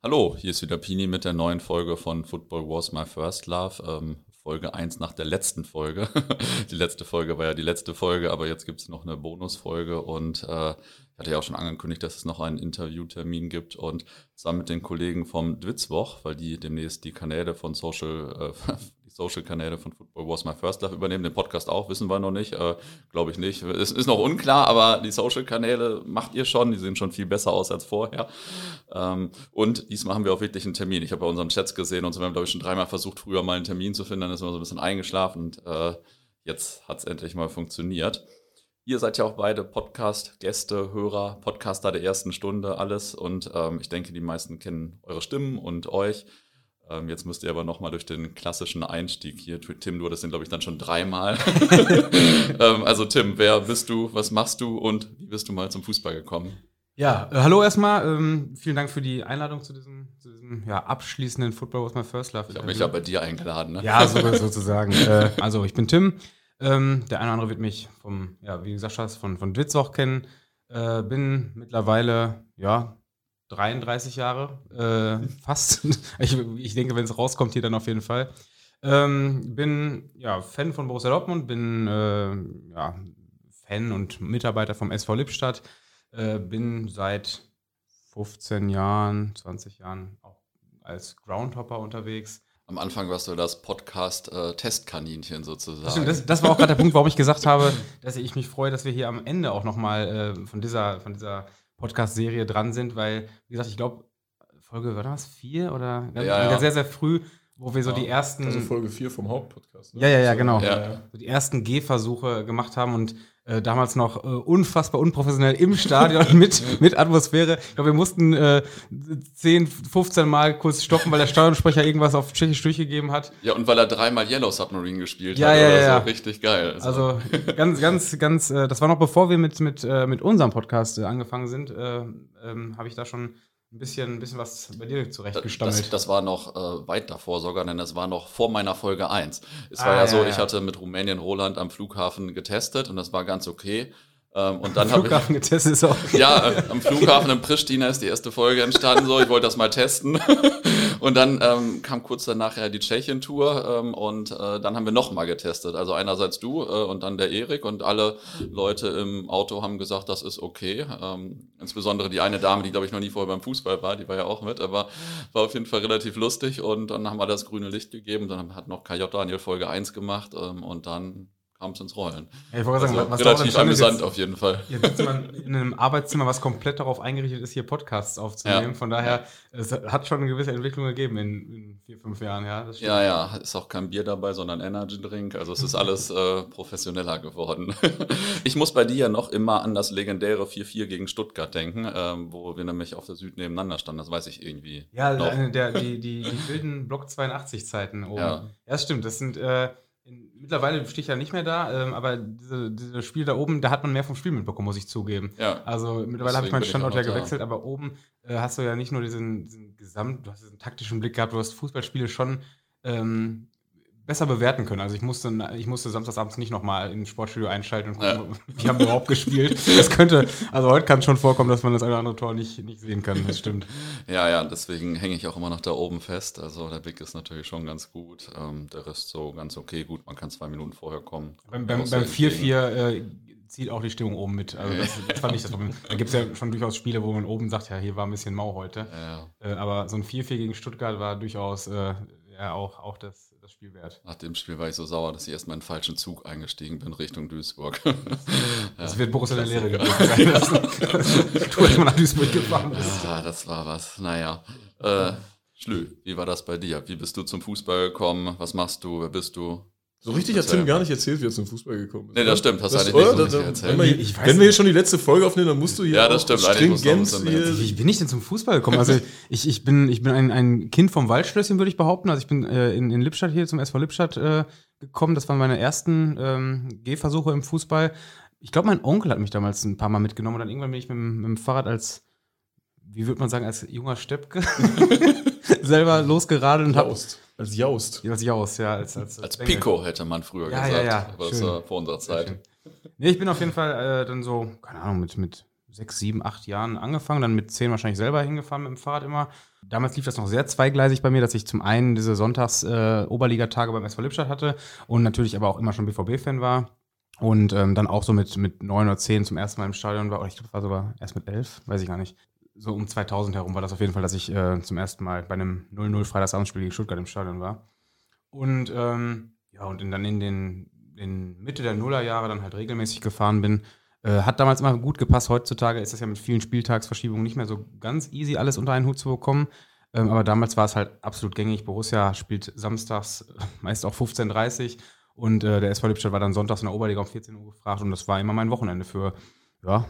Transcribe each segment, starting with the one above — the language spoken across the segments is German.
Hallo, hier ist wieder Pini mit der neuen Folge von Football Was My First Love. Ähm, Folge 1 nach der letzten Folge. die letzte Folge war ja die letzte Folge, aber jetzt gibt es noch eine Bonusfolge und äh, ich hatte ja auch schon angekündigt, dass es noch einen Interviewtermin gibt und zusammen mit den Kollegen vom Dwitzwoch, weil die demnächst die Kanäle von Social, äh, die Social-Kanäle von Football Was My First Love übernehmen, den Podcast auch, wissen wir noch nicht, äh, glaube ich nicht. Es ist noch unklar, aber die Social-Kanäle macht ihr schon, die sehen schon viel besser aus als vorher. Ähm, und diesmal haben wir auch wirklich einen Termin. Ich habe bei unseren Chats gesehen und so, wir haben, glaube ich, schon dreimal versucht, früher mal einen Termin zu finden, dann ist man so ein bisschen eingeschlafen und äh, jetzt hat es endlich mal funktioniert. Ihr seid ja auch beide Podcast-Gäste, Hörer, Podcaster der ersten Stunde, alles. Und ähm, ich denke, die meisten kennen eure Stimmen und euch. Ähm, jetzt müsst ihr aber nochmal durch den klassischen Einstieg hier. Tim, du hattest den, glaube ich, dann schon dreimal. ähm, also Tim, wer bist du, was machst du und wie bist du mal zum Fußball gekommen? Ja, äh, hallo erstmal. Ähm, vielen Dank für die Einladung zu diesem, zu diesem ja, abschließenden Football was my first love. Ich habe mich ja bei dir eingeladen, ne? Ja, so, sozusagen. äh, also ich bin Tim. Ähm, der eine oder andere wird mich vom, ja, wie gesagt hast, von, von Dwitzoch kennen. Äh, bin mittlerweile, ja, 33 Jahre, äh, fast. ich, ich denke, wenn es rauskommt, hier dann auf jeden Fall. Ähm, bin ja Fan von Borussia Dortmund, bin äh, ja, Fan und Mitarbeiter vom SV Lippstadt, äh, bin seit 15 Jahren, 20 Jahren auch als Groundhopper unterwegs. Am Anfang warst du das Podcast-Testkaninchen sozusagen. Stimmt, das, das, war auch gerade der Punkt, warum ich gesagt habe, dass ich mich freue, dass wir hier am Ende auch nochmal äh, von dieser, von dieser Podcast-Serie dran sind, weil, wie gesagt, ich glaube, Folge, war das? Vier oder? Ja, ja. Sehr, sehr früh, wo wir so die ersten. Also Folge 4 vom Hauptpodcast. Ne? Ja, ja, ja, genau. Ja. So die ersten Gehversuche gemacht haben und äh, damals noch äh, unfassbar unprofessionell im Stadion mit, mit Atmosphäre. Ich glaube, wir mussten äh, 10, 15 Mal kurz stoppen, weil der Stadionsprecher irgendwas auf Tschechisch durchgegeben hat. Ja, und weil er dreimal Yellow Submarine gespielt ja, hat. Ja, oder ja, so. Richtig geil. Also, also ganz, ganz, ganz, äh, das war noch bevor wir mit, mit, äh, mit unserem Podcast äh, angefangen sind, äh, ähm, habe ich da schon ein bisschen, ein bisschen was bei dir zurechtgestammelt. Das, das war noch äh, weit davor sogar, denn das war noch vor meiner Folge 1. Es war Ah, ja, ja, so, ja. ich hatte mit Rumänien Roland am Flughafen getestet und das war ganz okay. Ähm, und dann ich. Flughafen getestet ist auch. Ja, äh, am Flughafen in Pristina ist die erste Folge entstanden, so ich wollte das mal testen. Und dann ähm, kam kurz danach ja die Tschechien-Tour ähm, und äh, dann haben wir nochmal getestet. Also einerseits du äh, und dann der Erik und alle Leute im Auto haben gesagt, das ist okay. Ähm, insbesondere die eine Dame, die glaube ich noch nie vorher beim Fußball war, die war ja auch mit, aber war auf jeden Fall relativ lustig und dann haben wir das grüne Licht gegeben. Dann hat noch KJ Daniel Folge 1 gemacht ähm, und dann kam es ins Rollen. Ja, ich wollte Also, sagen, was relativ amüsant jetzt- auf jeden Fall. Jetzt sitzt man in einem Arbeitszimmer, was komplett darauf eingerichtet ist, hier Podcasts aufzunehmen. Ja. Von daher, es hat schon eine gewisse Entwicklung gegeben in, in vier, fünf Jahren, ja. Ja, ja, ist auch kein Bier dabei, sondern Energy Drink. Also es ist alles äh, professioneller geworden. ich muss bei dir ja noch immer an das legendäre 4-4 gegen Stuttgart denken, ähm, wo wir nämlich auf der Süd nebeneinander standen. Das weiß ich irgendwie. Ja, der, die, die, die wilden Block 82 Zeiten oben. Ja. Ja, das stimmt. Das sind, äh, mittlerweile stehe ich ja nicht mehr da, ähm, aber diese, diese Spiel da oben, da hat man mehr vom Spiel mitbekommen, muss ich zugeben. Ja. Also mittlerweile habe ich meinen ich Standort auch ja noch da. gewechselt, aber oben äh, hast du ja nicht nur diesen, diesen Gesamt, du hast diesen taktischen Blick gehabt, du hast Fußballspiele schon ähm, besser bewerten können. Also ich musste, ich musste samstagsabends nicht nochmal ins Sportstudio einschalten und gucken, wie haben wir überhaupt gespielt. Das könnte, also heute kann es schon vorkommen, dass man das eine oder andere Tor nicht, nicht sehen kann, das stimmt. Ja, ja, deswegen hänge ich auch immer noch da oben fest. Also der Blick ist natürlich schon ganz gut. Ähm, der Rest so ganz okay. Gut, man kann zwei Minuten vorher kommen. Beim, beim, Auch beim so entgegen. 4-4 äh, zieht auch die Stimmung oben mit. Also das, das fand ich das Problem. Da gibt es ja schon durchaus Spiele, wo man oben sagt, ja, hier war ein bisschen mau heute. Ja, Äh, aber so ein 4-4 gegen Stuttgart war durchaus äh, ja, auch, auch das, das Spiel wert. nach dem Spiel war ich so sauer, dass ich erstmal in den falschen Zug eingestiegen bin Richtung Duisburg. Das wird Borussia der Lehre gewesen sein, dass du erstmal nach Duisburg gefahren bist. Ja, das war was. Naja. Äh, Schlü, wie war das bei dir? Wie bist du zum Fußball gekommen? Was machst du? Wer bist du? So richtig hat Tim gar nicht erzählt, wie er zum Fußball gekommen ist. Nee, das stimmt, hast du eigentlich nicht so oder? richtig erzählt. Wenn, wir, Ich weiß wenn wir hier schon die letzte Folge aufnehmen, dann musst du hier Ja, das stimmt. Stringent hier. Wie bin ich denn zum Fußball gekommen? Also ich, ich bin, ich bin ein, ein Kind vom Waldschlösschen, würde ich behaupten. Also ich bin äh, in, in Lippstadt hier zum SV Lippstadt äh, gekommen. Das waren meine ersten ähm, Gehversuche im Fußball. Ich glaube, mein Onkel hat mich damals ein paar Mal mitgenommen und dann irgendwann bin ich mit, dem- mit dem Fahrrad als, wie würde man sagen, als junger Steppke selber losgeradelt und habe. Als Jaust. als Jaus, ja, als als, Als Bengel. Pico hätte man früher Ja, gesagt. ja, ja. Aber das war vor unserer Zeit. Nee, ich bin auf jeden Fall äh, dann so, keine Ahnung, mit, mit sechs, sieben, acht Jahren angefangen, dann mit zehn wahrscheinlich selber hingefahren mit dem Fahrrad immer. Damals lief das noch sehr zweigleisig bei mir, dass ich zum einen diese Sonntags-Oberligatage äh, beim SV Lippstadt hatte und natürlich aber auch immer schon BVB-Fan war. Und ähm, dann auch so mit, mit neun oder zehn zum ersten Mal im Stadion war, oder ich glaube, war sogar erst mit elf, weiß ich gar nicht. So um 2000 herum war das auf jeden Fall, dass ich äh, zum ersten Mal bei einem 0-0 Freitagsabendspiel gegen Stuttgart im Stadion war. Und ähm, ja, und in, dann in den in Mitte der Nullerjahre dann halt regelmäßig gefahren bin. Äh, hat damals immer gut gepasst. Heutzutage ist das ja mit vielen Spieltagsverschiebungen nicht mehr so ganz easy, alles unter einen Hut zu bekommen. Ähm, aber damals war es halt absolut gängig. Borussia spielt samstags meist auch 15.30 Uhr und äh, der SV Lippstadt war dann sonntags in der Oberliga um 14 Uhr gefragt und das war immer mein Wochenende für, ja,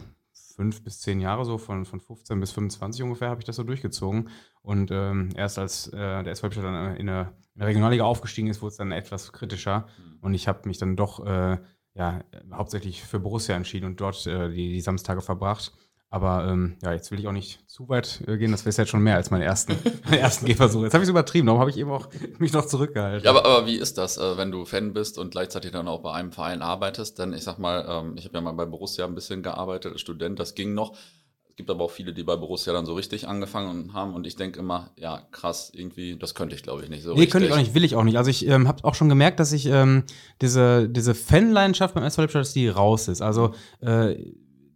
fünf bis zehn Jahre so, von, von 15 bis 25 ungefähr, habe ich das so durchgezogen. Und ähm, erst als äh, der SV Lippstadt dann in der, in der Regionalliga aufgestiegen ist, wurde es dann etwas kritischer. Mhm. Und ich habe mich dann doch äh, ja, hauptsächlich für Borussia entschieden und dort äh, die, die Samstage verbracht. Aber ähm, ja, jetzt will ich auch nicht zu weit äh, gehen. Das wäre jetzt schon mehr als meine ersten, meine ersten Gehversuche. Jetzt habe ich es übertrieben. Darum habe ich eben auch mich noch zurückgehalten. Ja, aber, aber wie ist das, äh, wenn du Fan bist und gleichzeitig dann auch bei einem Verein arbeitest? Denn ich sag mal, ähm, ich habe ja mal bei Borussia ein bisschen gearbeitet als Student. Das ging noch. Es gibt aber auch viele, die bei Borussia dann so richtig angefangen haben. Und ich denke immer, ja, krass, irgendwie, das könnte ich glaube ich nicht so nee, richtig. könnte ich auch nicht, will ich auch nicht. Also ich ähm, habe auch schon gemerkt, dass ich ähm, diese, diese Fanleidenschaft beim SV Lippstadt, dass die raus ist. Also äh,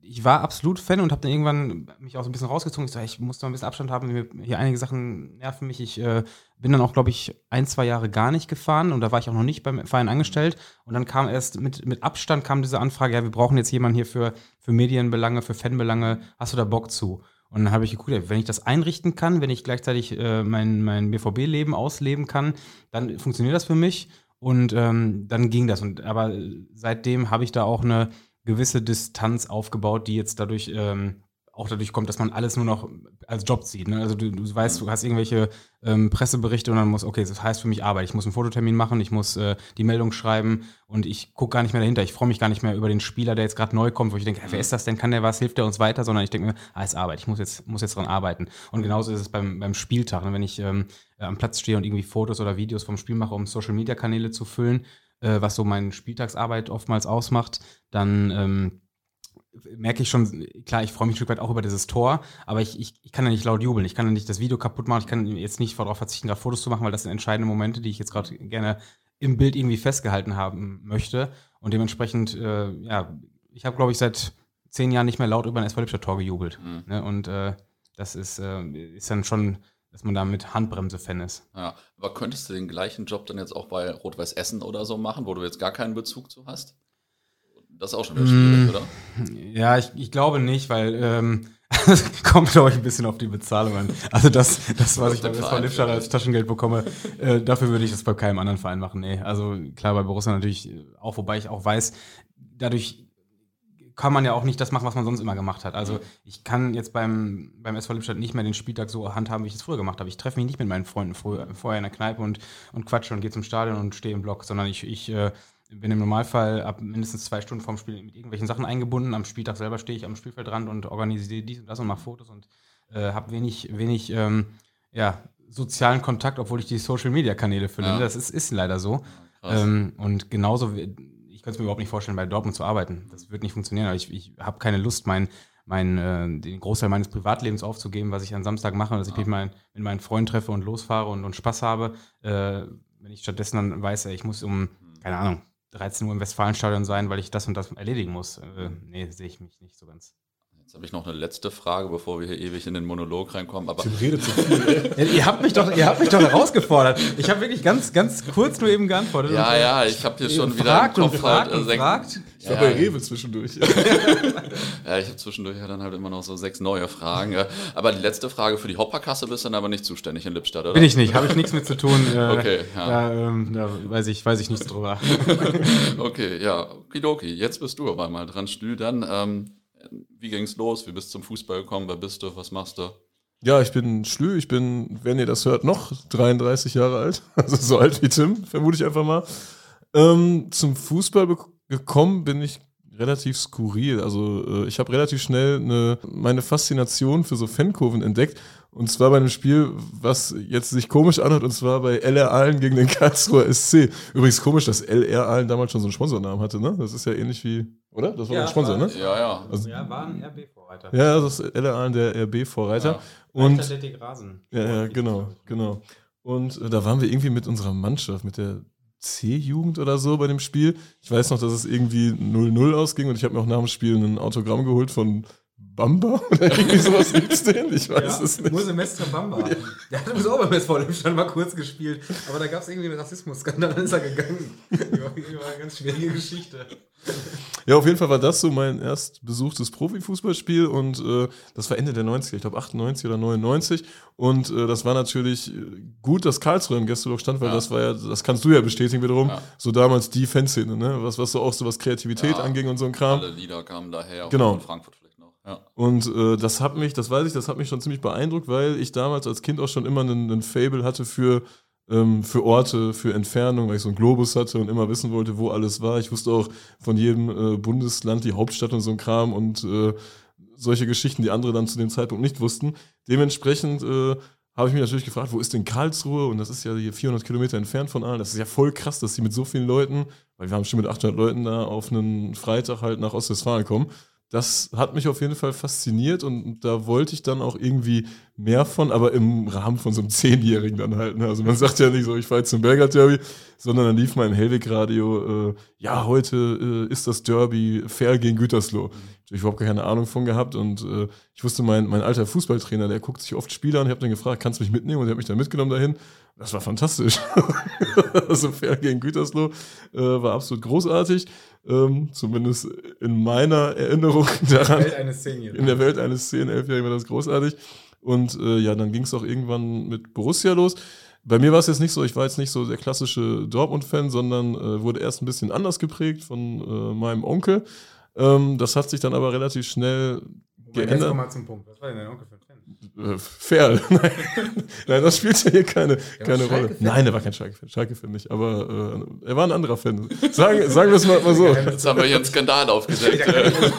ich war absolut Fan und habe dann irgendwann mich auch so ein bisschen rausgezogen. Ich so, ich muss da ein bisschen Abstand haben. Hier einige Sachen nerven mich. Ich äh, bin dann auch, glaube ich, ein, zwei Jahre gar nicht gefahren und da war ich auch noch nicht beim Verein angestellt. Und dann kam erst mit, mit Abstand kam diese Anfrage, ja, wir brauchen jetzt jemanden hier für, für Medienbelange, für Fanbelange. Hast du da Bock zu? Und dann habe ich geguckt, wenn ich das einrichten kann, wenn ich gleichzeitig äh, mein, mein BVB-Leben ausleben kann, dann funktioniert das für mich. Und ähm, dann ging das. Und aber seitdem habe ich da auch eine gewisse Distanz aufgebaut, die jetzt dadurch ähm, auch dadurch kommt, dass man alles nur noch als Job sieht. Ne? Also du, du weißt, du hast irgendwelche ähm, Presseberichte und dann muss, okay, das heißt für mich Arbeit. Ich muss einen Fototermin machen, ich muss äh, die Meldung schreiben und ich gucke gar nicht mehr dahinter. Ich freue mich gar nicht mehr über den Spieler, der jetzt gerade neu kommt, wo ich denke, wer ist das denn? Kann der was? Hilft der uns weiter? Sondern ich denke mir, ah, ist Arbeit. Ich muss jetzt, muss jetzt dran arbeiten. Und genauso ist es beim, beim Spieltag. Ne? Wenn ich ähm, am Platz stehe und irgendwie Fotos oder Videos vom Spiel mache, um Social-Media-Kanäle zu füllen, äh, was so meine Spieltagsarbeit oftmals ausmacht, dann ähm, merke ich schon, klar, ich freue mich ein Stück weit auch über dieses Tor, aber ich, ich, ich kann ja nicht laut jubeln, ich kann ja nicht das Video kaputt machen, ich kann jetzt nicht darauf verzichten, da Fotos zu machen, weil das sind entscheidende Momente, die ich jetzt gerade gerne im Bild irgendwie festgehalten haben möchte. Und dementsprechend, äh, ja, ich habe, glaube ich, seit zehn Jahren nicht mehr laut über ein SV Tor gejubelt. Mhm. Ne? Und äh, das ist, äh, ist dann schon dass man da mit Handbremse-Fan ist. Ja, aber könntest du den gleichen Job dann jetzt auch bei Rot-Weiß Essen oder so machen, wo du jetzt gar keinen Bezug zu hast? Das ist auch schon wieder schwierig, mm, oder? Ja, ich, ich glaube nicht, weil ähm, kommt, glaube ich, ein bisschen auf die Bezahlung an. Also das, das was ich beim SV Lippstadt als Taschengeld bekomme, äh, dafür würde ich das bei keinem anderen Verein machen. Nee, also klar, bei Borussia natürlich auch, wobei ich auch weiß, dadurch kann man ja auch nicht das machen, was man sonst immer gemacht hat. Also ich kann jetzt beim, beim SV Lippstadt nicht mehr den Spieltag so handhaben, wie ich es früher gemacht habe. Ich treffe mich nicht mit meinen Freunden früher, vorher in der Kneipe und, und quatsche und gehe zum Stadion und stehe im Block, sondern ich, ich äh, bin im Normalfall ab mindestens zwei Stunden vorm Spiel mit irgendwelchen Sachen eingebunden. Am Spieltag selber stehe ich am Spielfeldrand und organisiere dies und das und mache Fotos und äh, habe wenig, wenig ähm, ja, sozialen Kontakt, obwohl ich die Social-Media-Kanäle finde. Ja. Das ist, ist leider so. Ähm, und genauso ich könnte es mir überhaupt nicht vorstellen, bei Dortmund zu arbeiten. Das wird nicht funktionieren. Aber ich, ich habe keine Lust, mein, mein, äh, den Großteil meines Privatlebens aufzugeben, was ich an Samstag mache, dass ich mich mein, mit meinen Freunden treffe und losfahre und, und Spaß habe. Äh, wenn ich stattdessen dann weiß, ich muss um, keine Ahnung, 13 Uhr im Westfalenstadion sein, weil ich das und das erledigen muss. Äh, nee, sehe ich mich nicht so ganz. Jetzt habe ich noch eine letzte Frage, bevor wir hier ewig in den Monolog reinkommen. Aber Tim redet zu viel. ja, ihr habt mich doch, ihr habt mich doch herausgefordert. Ich habe wirklich ganz, ganz kurz nur eben geantwortet. Ja, ja, ich habe hier schon wieder im Kopf halt, und gefragt. Ich war ja. bei Rewe zwischendurch. ja, ich habe zwischendurch ja dann halt immer noch so sechs neue Fragen. Aber die letzte Frage für die Hopperkasse bist du dann aber nicht zuständig in Lippstadt, oder? Bin ich nicht, habe ich nichts mit zu tun. Äh, okay, ja. Da, ähm, da, weiß, ich, weiß ich nichts drüber. okay, ja, okidoki. Jetzt bist du aber mal dran, Stü. Dann ähm, wie ging es los? Wie bist du zum Fußball gekommen? Wer bist du? Was machst du? Ja, ich bin Schlü, ich bin, wenn ihr das hört, noch 33 Jahre alt. Also so alt wie Tim, vermute ich einfach mal. Ähm, zum Fußball gekommen bin ich relativ skurril. Also äh, ich habe relativ schnell eine, meine Faszination für so Fankurven entdeckt. Und zwar bei einem Spiel, was jetzt sich komisch anhört, und zwar bei LR Aalen gegen den Karlsruher SC. Übrigens komisch, dass LR Aalen damals schon so einen Sponsornamen hatte, ne? Das ist ja ähnlich wie oder? Das war Ja, der Sponsor, war- ne? Ja, ja. Also- ja, war ein RB-Vorreiter. Ja, das ist LA der RB-Vorreiter. Ja. Und Leichtathletik Rasen. Ja, ja, genau, genau. Und äh, da waren wir irgendwie mit unserer Mannschaft, mit der C-Jugend oder so bei dem Spiel. Ich weiß noch, dass es irgendwie 0-0 ausging und ich habe mir auch nach dem Spiel ein Autogramm geholt von Bamba oder irgendwie sowas gibt's den? Ich weiß Ja, es nicht. Mose Mestre Bamba. Der hat übrigens auch beim SV Lippstadt mal kurz gespielt. Aber da gab es irgendwie einen Rassismus-Skandal, dann ist er gegangen. Die war, die war eine ganz schwierige Geschichte. Ja, auf jeden Fall war das so mein erst besuchtes Profifußballspiel und äh, das war Ende der 90er, ich glaube 98 oder 99 und äh, das war natürlich äh, gut, dass Karlsruhe im Gästeblock stand, weil Ja. das war ja, das kannst du ja bestätigen wiederum, Ja. so damals die Fanszene, ne? was, was so auch so was Kreativität Ja. anging und so ein Kram. Alle Lieder kamen daher. Genau. Von Frankfurt. Und äh, das hat mich, das weiß ich, das hat mich schon ziemlich beeindruckt, weil ich damals als Kind auch schon immer einen, einen Fable hatte für, ähm, für Orte, für Entfernung, weil ich so einen Globus hatte und immer wissen wollte, wo alles war. Ich wusste auch von jedem äh, Bundesland die Hauptstadt und so ein Kram und äh, solche Geschichten, die andere dann zu dem Zeitpunkt nicht wussten. Dementsprechend äh, habe ich mich natürlich gefragt, wo ist denn Karlsruhe? Und das ist ja hier 400 Kilometer entfernt von Aalen. Das ist ja voll krass, dass sie mit so vielen Leuten, weil wir haben schon mit 800 Leuten da auf einen Freitag halt nach Ostwestfalen kommen. Das hat mich auf jeden Fall fasziniert und da wollte ich dann auch irgendwie mehr von, aber im Rahmen von so einem Zehnjährigen dann halt. Ne? Also man sagt ja nicht so, ich fahre jetzt zum Berger Derby, sondern dann lief mal im Hellweg-Radio, äh, ja, heute äh, ist das Derby Fair gegen Gütersloh. Ich habe überhaupt keine Ahnung von gehabt und äh, ich wusste, mein, mein alter Fußballtrainer, der guckt sich oft Spiele an. Ich habe dann gefragt, kannst du mich mitnehmen? Und er hat mich dann mitgenommen dahin. Das war fantastisch. also Fair gegen Gütersloh äh, war absolut großartig. Ähm, zumindest in meiner Erinnerung daran Welt eines Zehnjährigen. in der Welt eines 10-, 11-Jährigen war das großartig. Und äh, ja, dann ging es auch irgendwann mit Borussia los. Bei mir war es jetzt nicht so, ich war jetzt nicht so der klassische Dortmund-Fan, sondern äh, wurde erst ein bisschen anders geprägt von äh, meinem Onkel. Ähm, das hat sich dann aber relativ schnell Jetzt geändert. komm mal zum Punkt. Was war denn dein Onkel für ein Fan? Äh, Ferl. Nein. Nein, das spielt ja hier keine, war keine Rolle. Schalke-Fan? Nein, der war kein Schalke-Fan. Schalke-Fan nicht, aber äh, er war ein anderer Fan. Sagen, sagen wir es mal, mal so. Jetzt haben wir hier einen Skandal Ich kann,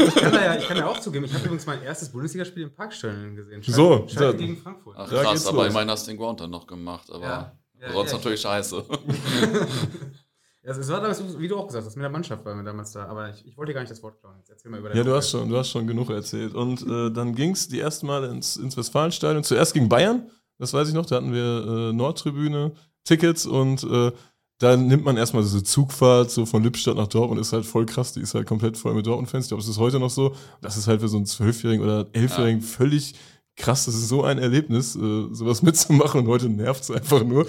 ich, kann ja, ich kann ja auch zugeben, ich habe übrigens mein erstes Bundesligaspiel im Parkstellen gesehen. Schalke, So, Schalke so. gegen Frankfurt. Ach krass, aber los. immerhin hast du den Ground dann noch gemacht. Aber Ja. Ja, sonst ja, natürlich scheiße. Ja, es war damals, wie du auch gesagt hast, mit der Mannschaft waren wir damals da. Aber ich, ich wollte dir gar nicht das Wort klauen. Jetzt erzähl mal über Ja, du hast schon, du hast schon genug erzählt. Und äh, dann ging es die ersten Mal ins, ins Westfalenstadion. Zuerst gegen Bayern, das weiß ich noch, da hatten wir äh, Nordtribüne, Tickets und äh, dann nimmt man erstmal diese Zugfahrt so von Lippstadt nach Dortmund, ist halt voll krass, die ist halt komplett voll mit Dortmund-Fans. Ich glaube, es ist heute noch so. Das ist halt für so einen Zwölfjährigen oder Elfjährigen völlig krass. Das ist so ein Erlebnis, äh, sowas mitzumachen und heute nervt es einfach nur.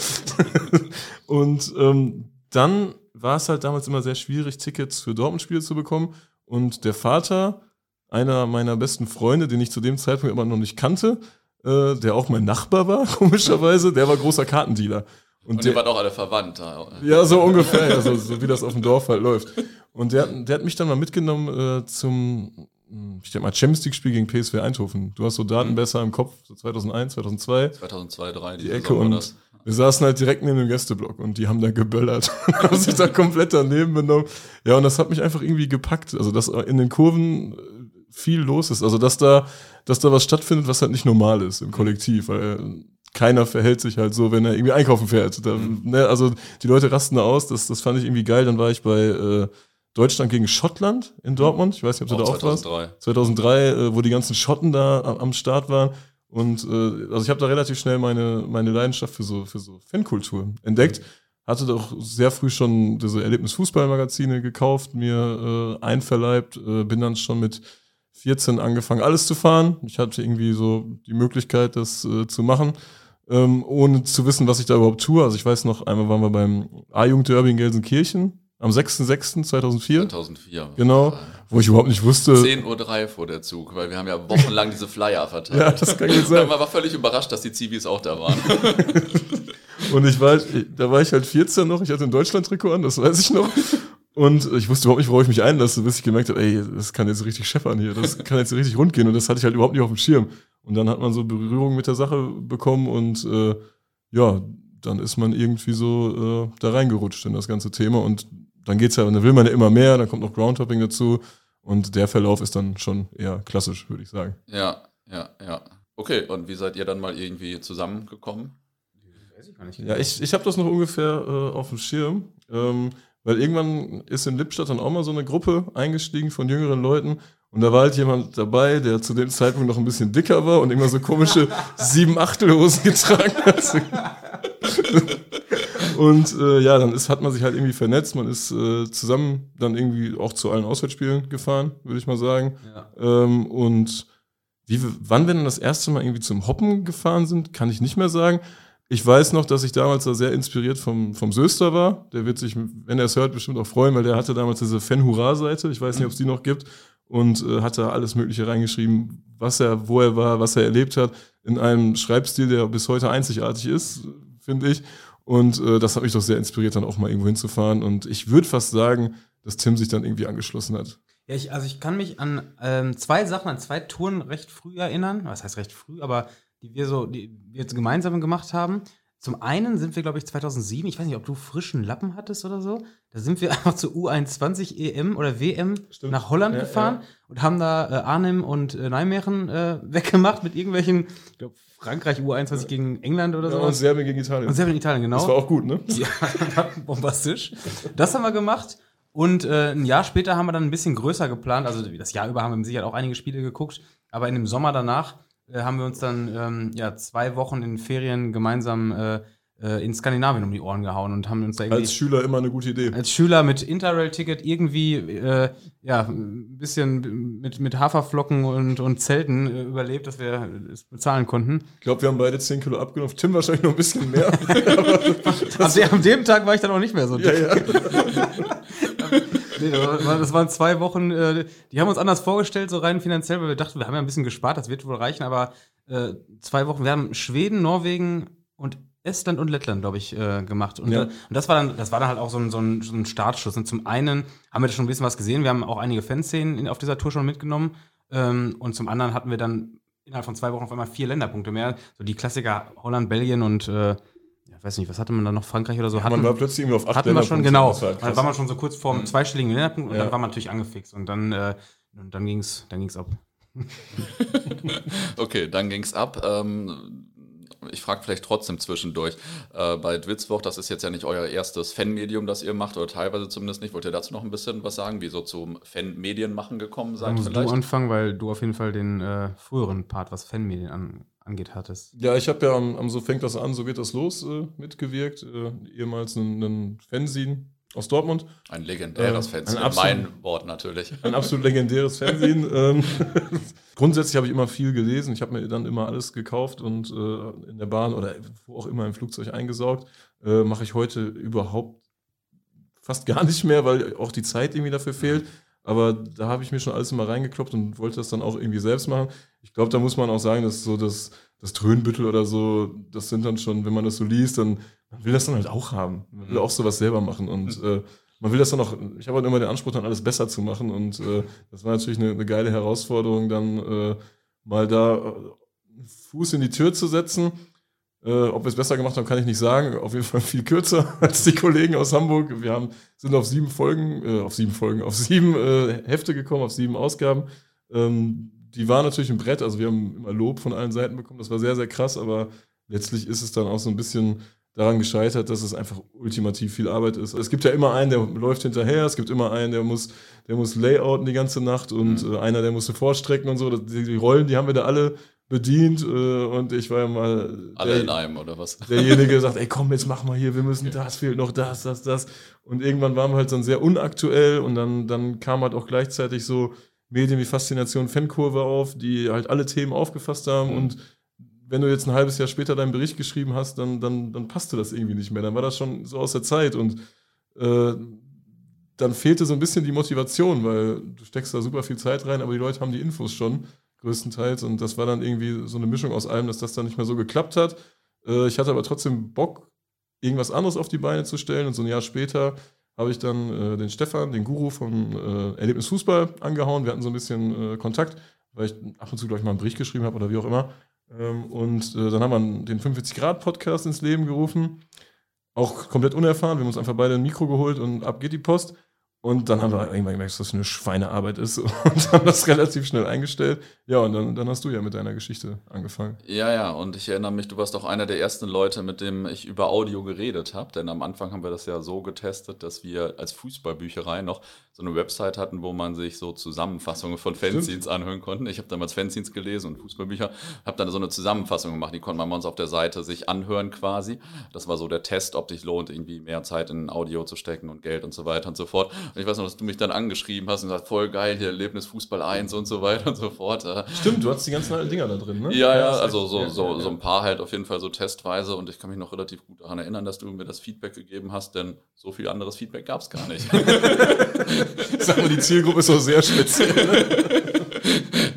und ähm, dann war es halt damals immer sehr schwierig, Tickets für Dortmund-Spiele zu bekommen. Und der Vater einer meiner besten Freunde, den ich zu dem Zeitpunkt immer noch nicht kannte, äh, der auch mein Nachbar war, komischerweise, der war großer Kartendealer. Und, Und der, ihr wart auch alle verwandt. ja, so ungefähr, ja, so, so wie das auf dem Dorf halt läuft. Und der, hat- der hat mich dann mal mitgenommen äh, zum, hm, ich denke mal, Champions League-Spiel gegen PSV Eindhoven. Du hast so Daten Mhm. besser im Kopf, so 2001, 2002. 2002, 2003, Die Ecke und das. Wir saßen halt direkt neben dem Gästeblock und die haben da geböllert und haben sich da komplett daneben benommen. Ja, und das hat mich einfach irgendwie gepackt. Also, dass in den Kurven äh, viel los ist. Also, dass da, dass da was stattfindet, was halt nicht normal ist im Kollektiv, weil keiner verhält sich halt so, wenn er irgendwie einkaufen fährt. Da, ne, also, die Leute rasten da aus. Das, das fand ich irgendwie geil. Dann war ich bei äh, Deutschland gegen Schottland in Dortmund. Ich weiß nicht, ob du Auch da auch warst. 2003. 2003, äh, wo die ganzen Schotten da am, am Start waren. Und äh, also ich habe da relativ schnell meine, meine Leidenschaft für so, für so Fankultur entdeckt. Hatte doch sehr früh schon diese Erlebnis-Fußball-Magazine gekauft, mir äh, einverleibt, äh, bin dann schon mit 14 angefangen, alles zu fahren. Ich hatte irgendwie so die Möglichkeit, das äh, zu machen, ähm, ohne zu wissen, was ich da überhaupt tue. Also ich weiß noch, einmal waren wir beim A-Jugend-Derby in Gelsenkirchen am 6.6.2004, 2004. genau, wo ich überhaupt nicht wusste. 10.03 Uhr vor der Zug, weil wir haben ja wochenlang diese Flyer verteilt. Ja, das kann gut sein. Man war völlig überrascht, dass die Zivis auch da waren. Und ich war, da war ich halt 14 noch, ich hatte ein Deutschland-Trikot an, das weiß ich noch. Und ich wusste überhaupt nicht, worauf ich mich einlasse, bis ich gemerkt habe, ey, das kann jetzt richtig scheppern hier, das kann jetzt richtig rund gehen. Und das hatte ich halt überhaupt nicht auf dem Schirm. Und dann hat man so Berührung mit der Sache bekommen und äh, ja, dann ist man irgendwie so äh, da reingerutscht in das ganze Thema. Und dann geht's ja, dann will man ja immer mehr, dann kommt noch Groundhopping dazu. Und der Verlauf ist dann schon eher klassisch, würde ich sagen. ja, ja, ja. Okay, und wie seid ihr dann mal irgendwie zusammengekommen? Weiß ich gar nicht. Ja, ich, ich habe das noch ungefähr äh, auf dem Schirm, ähm, weil irgendwann ist in Lippstadt dann auch mal so eine Gruppe eingestiegen von jüngeren Leuten und da war halt jemand dabei, der zu dem Zeitpunkt noch ein bisschen dicker war und immer so komische sieben Achtelhosen getragen hat. und äh, ja, dann ist, hat man sich halt irgendwie vernetzt, man ist äh, zusammen dann irgendwie auch zu allen Auswärtsspielen gefahren, würde ich mal sagen. Ja. Ähm, und wie, wann wir dann das erste Mal irgendwie zum Hoppen gefahren sind, kann ich nicht mehr sagen. Ich weiß noch, dass ich damals da sehr inspiriert vom, vom Söster war. Der wird sich, wenn er es hört, bestimmt auch freuen, weil der hatte damals diese Fan-Hurra-Seite. Ich weiß nicht, ob es die noch gibt. Und äh, hat da alles Mögliche reingeschrieben, was er, wo er war, was er erlebt hat, in einem Schreibstil, der bis heute einzigartig ist, finde ich. Und äh, das hat mich doch sehr inspiriert, dann auch mal irgendwo hinzufahren. Und ich würde fast sagen, dass Tim sich dann irgendwie angeschlossen hat. Ja, ich, also ich kann mich an ähm, zwei Sachen, an zwei Touren recht früh erinnern. Was heißt recht früh, aber die wir so, die wir jetzt gemeinsam gemacht haben. Zum einen sind wir, glaube ich, 2007, ich weiß nicht, ob du frischen Lappen hattest oder so. Da sind wir einfach zur U21 EM E oder WM Stimmt. nach Holland Ja, gefahren und haben da äh, Arnhem und äh, Nijmegen äh, weggemacht mit irgendwelchen, ich glaube, Frankreich U21 gegen England oder Ja, so. und Serbien gegen Italien. und selber in Italien, genau. Das war auch gut, ne? Ja, bombastisch. Das haben wir gemacht. Und äh, ein Jahr später haben wir dann ein bisschen größer geplant. Also das Jahr über haben wir mit Sicherheit auch einige Spiele geguckt. Aber in dem Sommer danach äh, haben wir uns dann ähm, ja, zwei Wochen in Ferien gemeinsam äh, äh, in Skandinavien um die Ohren gehauen und haben uns da irgendwie Als Schüler immer eine gute Idee. als Schüler mit Interrail-Ticket irgendwie äh, ja, ein bisschen mit, mit Haferflocken und, und Zelten äh, überlebt, dass wir es bezahlen konnten. Ich glaube, wir haben beide 10 Kilo abgenommen. Tim wahrscheinlich noch ein bisschen mehr. An, de, an dem Tag war ich dann auch nicht mehr so dick. ja, ja. Nee, das, war, das waren zwei Wochen, äh, die haben uns anders vorgestellt, so rein finanziell, weil wir dachten, wir haben ja ein bisschen gespart, das wird wohl reichen, aber äh, zwei Wochen, wir haben Schweden, Norwegen und Estland und Lettland, glaube ich, äh, gemacht. Und, Ja. äh, und das war dann, das war dann halt auch so ein, so ein, so ein Startschuss. Und zum einen haben wir da schon ein bisschen was gesehen, wir haben auch einige Fanszenen in, auf dieser Tour schon mitgenommen. Ähm, und zum anderen hatten wir dann innerhalb von zwei Wochen auf einmal vier Länderpunkte mehr. So die Klassiker Holland, Belgien und äh, ja, weiß nicht, was hatte man da noch? Frankreich oder so? Man war plötzlich irgendwie auf acht hatten wir schon, genau. Halt dann war man schon so kurz vor dem zweistelligen Länderpunkt und Ja. dann war man natürlich angefixt und dann, äh, und dann ging's, dann ging's ab. Okay, dann ging's ab. Ähm, ich frage vielleicht trotzdem zwischendurch. Äh, bei Dwitzwoch, das ist jetzt ja nicht euer erstes Fanmedium, das ihr macht, oder teilweise zumindest nicht. Wollt ihr dazu noch ein bisschen was sagen, wie so zum Fanmedienmachen gekommen Da seid musst du vielleicht? anfangen, weil du auf jeden Fall den äh, früheren Part, was Fanmedien an, angeht, hattest. Ja, ich habe ja am, am So fängt das an, so geht das los äh, mitgewirkt. Äh, ehemals einen, einen Fanzine aus Dortmund. Ein legendäres Äh, ein absolut- mein Wort natürlich. Ein absolut legendäres Fanzine. ähm, grundsätzlich habe ich immer viel gelesen. Ich habe mir dann immer alles gekauft und äh, in der Bahn oder wo auch immer im Flugzeug eingesaugt. Äh, Mache ich heute überhaupt fast gar nicht mehr, weil auch die Zeit irgendwie dafür fehlt. Aber da habe ich mir schon alles immer reingekloppt und wollte das dann auch irgendwie selbst machen. Ich glaube, da muss man auch sagen, dass so das, das Trönbüttel oder so, das sind dann schon, wenn man das so liest, dann man will das dann halt auch haben. Man will auch sowas selber machen und äh, man will das dann auch, ich habe halt immer den Anspruch, dann alles besser zu machen und äh, das war natürlich eine, eine geile Herausforderung, dann äh, mal da äh, einen Fuß in die Tür zu setzen. Äh, ob wir es besser gemacht haben, kann ich nicht sagen. Auf jeden Fall viel kürzer als die Kollegen aus Hamburg. Wir haben, sind auf sieben Folgen, äh, auf sieben Folgen, auf sieben äh, Hefte gekommen, auf sieben Ausgaben. Ähm, die waren natürlich ein Brett, also wir haben immer Lob von allen Seiten bekommen. Das war sehr, sehr krass, aber letztlich ist es dann auch so ein bisschen daran gescheitert, dass es einfach ultimativ viel Arbeit ist. Es gibt ja immer einen, der läuft hinterher, es gibt immer einen, der muss, der muss layouten die ganze Nacht und äh, einer, der musste vorstrecken und so. Die Rollen, die haben wir da alle bedient äh, und ich war ja mal Alle der- in einem, oder was? derjenige der sagt, ey komm, jetzt mach mal hier, wir müssen das, fehlt noch das, das, das. Und irgendwann waren wir halt dann sehr unaktuell und dann, dann kam halt auch gleichzeitig so Medien wie Faszination Fankurve auf, die halt alle Themen aufgefasst haben Mhm. und wenn du jetzt ein halbes Jahr später deinen Bericht geschrieben hast, dann, dann, dann passte das irgendwie nicht mehr. Dann war das schon so aus der Zeit und äh, dann fehlte so ein bisschen die Motivation, weil du steckst da super viel Zeit rein, aber die Leute haben die Infos schon größtenteils und das war dann irgendwie so eine Mischung aus allem, dass das dann nicht mehr so geklappt hat. Äh, ich hatte aber trotzdem Bock, irgendwas anderes auf die Beine zu stellen und so ein Jahr später habe ich dann äh, den Stefan, den Guru von äh, Erlebnis Fußball angehauen. Wir hatten so ein bisschen äh, Kontakt, weil ich ab und zu, glaube ich, mal einen Bericht geschrieben habe oder wie auch immer. Ähm, und äh, dann haben wir den 45-Grad-Podcast ins Leben gerufen. Auch komplett unerfahren. Wir haben uns einfach beide ein Mikro geholt und ab geht die Post. Und dann haben wir irgendwann gemerkt, dass das eine Schweinearbeit ist und haben das relativ schnell eingestellt. Ja, und dann, dann hast du ja mit deiner Geschichte angefangen. Ja, ja, und ich erinnere mich, du warst auch einer der ersten Leute, mit dem ich über Audio geredet habe. Denn am Anfang haben wir das ja so getestet, dass wir als Fußballbücherei noch so eine Website hatten, wo man sich so Zusammenfassungen von Fanzines anhören konnte. Ich habe damals Fanzines gelesen und Fußballbücher, habe dann so eine Zusammenfassung gemacht. Die konnte man bei uns auf der Seite sich anhören quasi. Das war so der Test, ob sich lohnt, irgendwie mehr Zeit in Audio zu stecken und Geld und so weiter und so fort. Und ich weiß noch, dass du mich dann angeschrieben hast und gesagt, voll geil, hier Erlebnis Fußball 1 und so weiter und so fort. Stimmt, du hast die ganzen alten Dinger da drin, ne? Ja, ja, also so, so, so ein paar halt auf jeden Fall so testweise und ich kann mich noch relativ gut daran erinnern, dass du mir das Feedback gegeben hast, denn so viel anderes Feedback gab es gar nicht. Sag mal, die Zielgruppe ist so sehr speziell. Ne?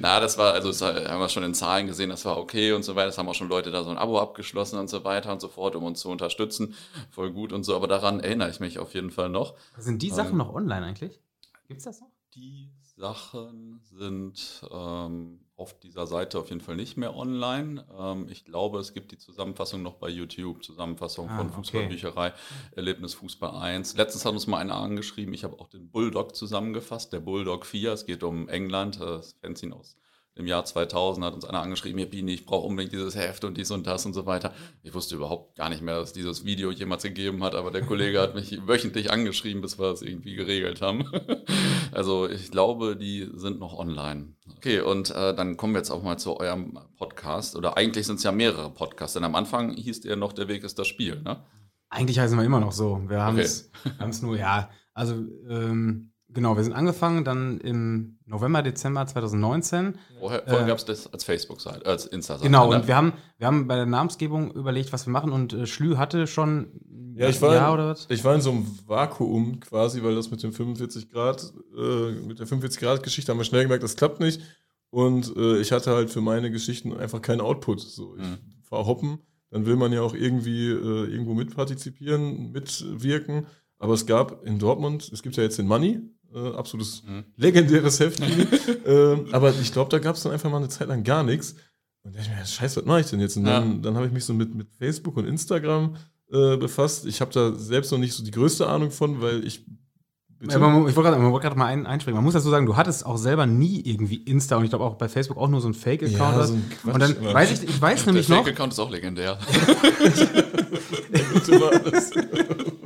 Na, das war, also das haben wir schon in Zahlen gesehen, das war okay und so weiter. Das haben auch schon Leute da so ein Abo abgeschlossen und so weiter und so fort, um uns zu unterstützen. Voll gut und so, aber daran erinnere ich mich auf jeden Fall noch. Sind die Sachen ähm, noch online eigentlich? Gibt es das noch? Die Sachen sind ähm, auf dieser Seite auf jeden Fall nicht mehr online. Ähm, ich glaube, es gibt die Zusammenfassung noch bei YouTube, Zusammenfassung ah, von Fußballbücherei, okay. Erlebnis Fußball 1. Letztens hat uns mal einer angeschrieben, ich habe auch den Bulldog zusammengefasst, der Bulldog 4, es geht um England, das Fanzine aus im Jahr 2000 hat uns einer angeschrieben, hier Bini, ich brauche unbedingt dieses Heft und dies und das und so weiter. Ich wusste überhaupt gar nicht mehr, dass es dieses Video jemals gegeben hat, aber der Kollege hat mich wöchentlich angeschrieben, bis wir es irgendwie geregelt haben. also ich glaube, die sind noch online. Okay, und äh, dann kommen wir jetzt auch mal zu eurem Podcast. Oder eigentlich sind es ja mehrere Podcasts, denn am Anfang hieß der noch, der Weg ist das Spiel, ne? Eigentlich heißen wir immer noch so. Wir haben es okay. nur, ja, also ähm, Genau, wir sind angefangen dann im November, Dezember 2019. Vorher, vorher äh, gab es das als Facebook-Seite, als Insta-Seite. Genau, ne? und wir haben, wir haben bei der Namensgebung überlegt, was wir machen und äh, Schlü hatte schon ja, ich war, Jahr oder was? Ich war in so einem Vakuum quasi, weil das mit dem 45 Grad, äh, mit der 45 Grad Geschichte haben wir schnell gemerkt, das klappt nicht. Und äh, ich hatte halt für meine Geschichten einfach keinen Output. So, ich mhm. fahre hoppen, dann will man ja auch irgendwie äh, irgendwo mitpartizipieren, mitwirken. Aber es gab in Dortmund, es gibt ja jetzt den Money, äh, absolutes mhm. legendäres Heft. äh, aber ich glaube, da gab es dann einfach mal eine Zeit lang gar nichts. Und da dachte ich mir, scheiße, was mache ich denn jetzt? Und dann, ja. dann habe ich mich so mit, mit Facebook und Instagram äh, befasst. Ich habe da selbst noch nicht so die größte Ahnung von, weil ich ja, man, ich wollte gerade wollt mal ein, einspringen. Man muss dazu sagen, du hattest auch selber nie irgendwie Insta und ich glaube auch bei Facebook auch nur so ein Fake-Account. Ja, so und dann weiß ich, ich weiß nämlich noch. Der Fake-Account ist auch legendär.